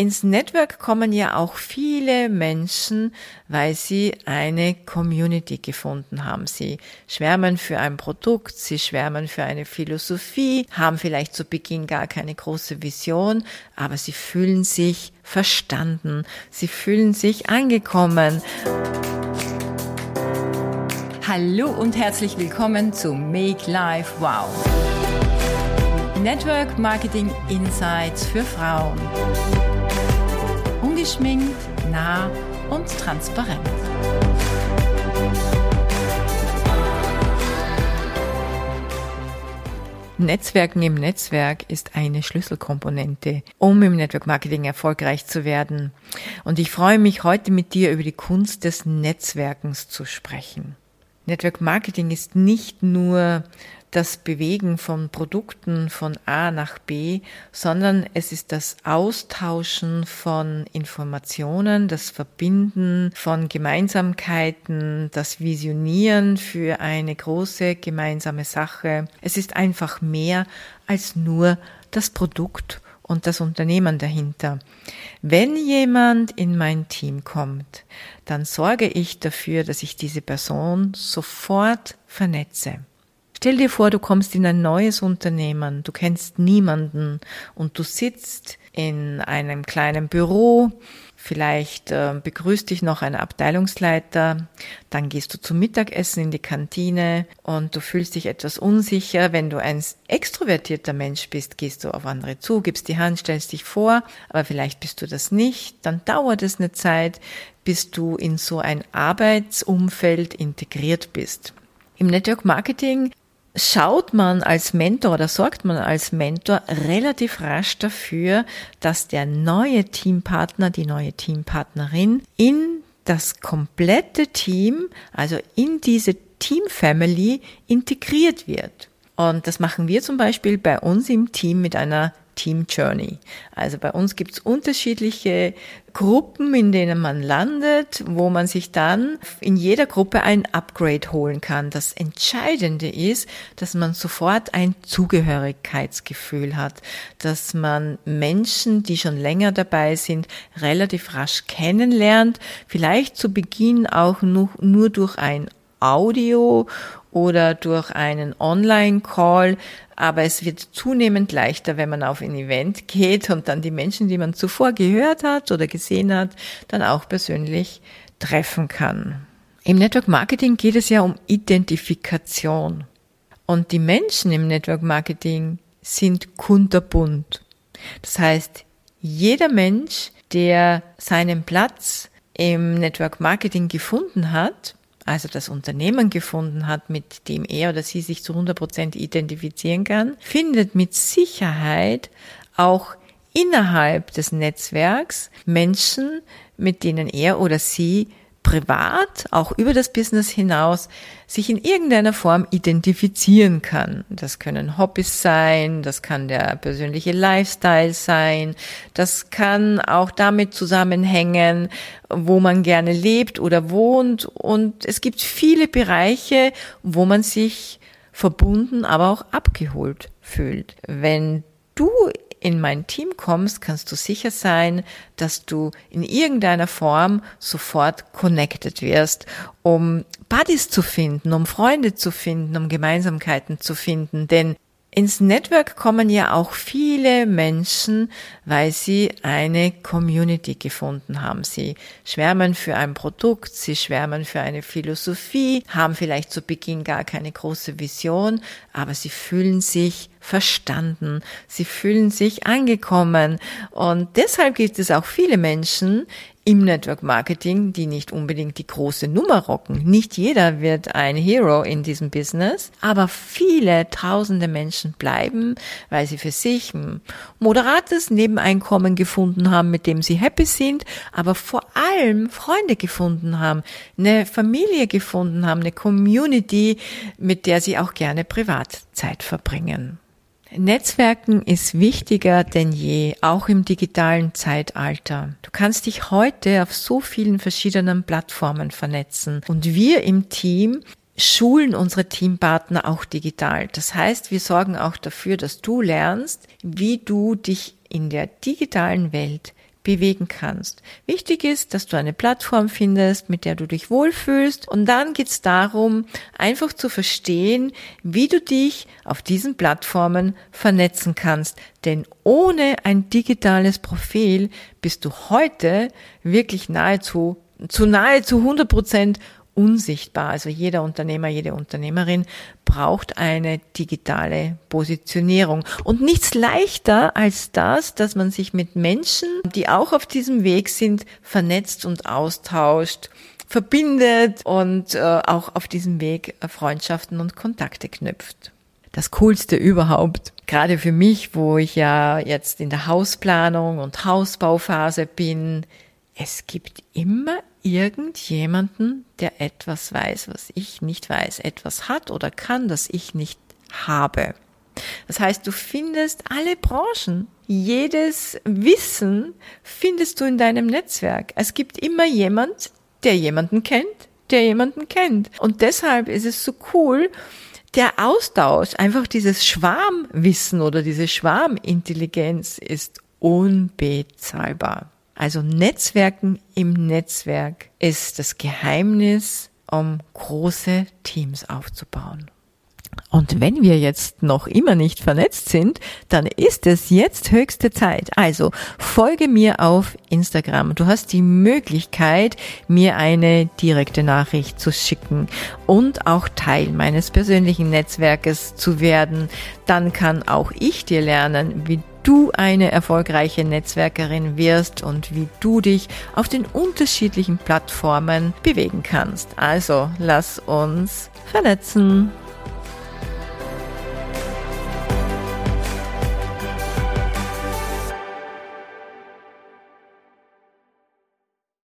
ins Network kommen ja auch viele Menschen, weil sie eine Community gefunden haben. Sie schwärmen für ein Produkt, sie schwärmen für eine Philosophie, haben vielleicht zu Beginn gar keine große Vision, aber sie fühlen sich verstanden, sie fühlen sich angekommen. Hallo und herzlich willkommen zu Make Life Wow. Network Marketing Insights für Frauen ungeschminkt, nah und transparent. Netzwerken im Netzwerk ist eine Schlüsselkomponente, um im Network Marketing erfolgreich zu werden. Und ich freue mich heute mit dir über die Kunst des Netzwerkens zu sprechen. Network Marketing ist nicht nur das Bewegen von Produkten von A nach B, sondern es ist das Austauschen von Informationen, das Verbinden von Gemeinsamkeiten, das Visionieren für eine große gemeinsame Sache. Es ist einfach mehr als nur das Produkt und das Unternehmen dahinter. Wenn jemand in mein Team kommt, dann sorge ich dafür, dass ich diese Person sofort vernetze. Stell dir vor, du kommst in ein neues Unternehmen, du kennst niemanden und du sitzt in einem kleinen Büro, vielleicht äh, begrüßt dich noch ein Abteilungsleiter, dann gehst du zum Mittagessen in die Kantine und du fühlst dich etwas unsicher. Wenn du ein extrovertierter Mensch bist, gehst du auf andere zu, gibst die Hand, stellst dich vor, aber vielleicht bist du das nicht, dann dauert es eine Zeit, bis du in so ein Arbeitsumfeld integriert bist. Im Network Marketing schaut man als Mentor oder sorgt man als Mentor relativ rasch dafür, dass der neue Teampartner, die neue Teampartnerin in das komplette Team, also in diese Team Family integriert wird. Und das machen wir zum Beispiel bei uns im Team mit einer Team Journey. Also bei uns gibt es unterschiedliche Gruppen, in denen man landet, wo man sich dann in jeder Gruppe ein Upgrade holen kann. Das Entscheidende ist, dass man sofort ein Zugehörigkeitsgefühl hat, dass man Menschen, die schon länger dabei sind, relativ rasch kennenlernt, vielleicht zu Beginn auch nur, durch ein Audio oder durch einen Online-Call, aber es wird zunehmend leichter, wenn man auf ein Event geht und dann die Menschen, die man zuvor gehört hat oder gesehen hat, dann auch persönlich treffen kann. Im Network Marketing geht es ja um Identifikation. Und die Menschen im Network Marketing sind kunterbunt. Das heißt, jeder Mensch, der seinen Platz im Network Marketing gefunden hat, also das Unternehmen gefunden hat, mit dem er oder sie sich zu 100 Prozent identifizieren kann, findet mit Sicherheit auch innerhalb des Netzwerks Menschen, mit denen er oder sie privat, auch über das Business hinaus, sich in irgendeiner Form identifizieren kann. Das können Hobbys sein, das kann der persönliche Lifestyle sein, das kann auch damit zusammenhängen, wo man gerne lebt oder wohnt. Und es gibt viele Bereiche, wo man sich verbunden, aber auch abgeholt fühlt. Wenn du in mein Team kommst, kannst du sicher sein, dass du in irgendeiner Form sofort connected wirst, um Buddies zu finden, um Freunde zu finden, um Gemeinsamkeiten zu finden. Denn ins Network kommen ja auch viele Menschen, weil sie eine Community gefunden haben. Sie schwärmen für ein Produkt, sie schwärmen für eine Philosophie, haben vielleicht zu Beginn gar keine große Vision, aber sie fühlen sich verstanden, sie fühlen sich angekommen. Und deshalb gibt es auch viele Menschen im Network Marketing, die nicht unbedingt die große Nummer rocken. Nicht jeder wird ein Hero in diesem Business, aber viele tausende Menschen bleiben, weil sie für sich ein moderates Nebeneinkommen gefunden haben, mit dem sie happy sind, aber vor allem Freunde gefunden haben, eine Familie gefunden haben, eine Community, mit der sie auch gerne Privatzeit verbringen. Netzwerken ist wichtiger denn je, auch im digitalen Zeitalter. Du kannst dich heute auf so vielen verschiedenen Plattformen vernetzen und wir im Team schulen unsere Teampartner auch digital. Das heißt, wir sorgen auch dafür, dass du lernst, wie du dich in der digitalen Welt bewegen kannst. Wichtig ist, dass du eine Plattform findest, mit der du dich wohlfühlst und dann geht's darum, einfach zu verstehen, wie du dich auf diesen Plattformen vernetzen kannst. Denn ohne ein digitales Profil bist du heute wirklich nahezu, zu nahezu 100 Prozent unsichtbar. Also jeder Unternehmer, jede Unternehmerin braucht eine digitale Positionierung. Und nichts leichter als das, dass man sich mit Menschen, die auch auf diesem Weg sind, vernetzt und austauscht verbindet und äh, auch auf diesem Weg Freundschaften und Kontakte knüpft. Das Coolste überhaupt, gerade für mich, wo ich ja jetzt in der Hausplanung und Hausbauphase bin, es gibt immer irgendjemanden, der etwas weiß, was ich nicht weiß, etwas hat oder kann, das ich nicht habe. Das heißt, du findest alle Branchen, jedes Wissen findest du in deinem Netzwerk. Es gibt immer jemand, der jemanden kennt, der jemanden kennt. Und deshalb ist es so cool, der Austausch, einfach dieses Schwarmwissen oder diese Schwarmintelligenz ist unbezahlbar. Also Netzwerken im Netzwerk ist das Geheimnis, um große Teams aufzubauen. Und wenn wir jetzt noch immer nicht vernetzt sind, dann ist es jetzt höchste Zeit. Also folge mir auf Instagram. Du hast die Möglichkeit, mir eine direkte Nachricht zu schicken und auch Teil meines persönlichen Netzwerkes zu werden. Dann kann auch ich dir lernen, wie du eine erfolgreiche Netzwerkerin wirst und wie du dich auf den unterschiedlichen Plattformen bewegen kannst. Also lass uns vernetzen.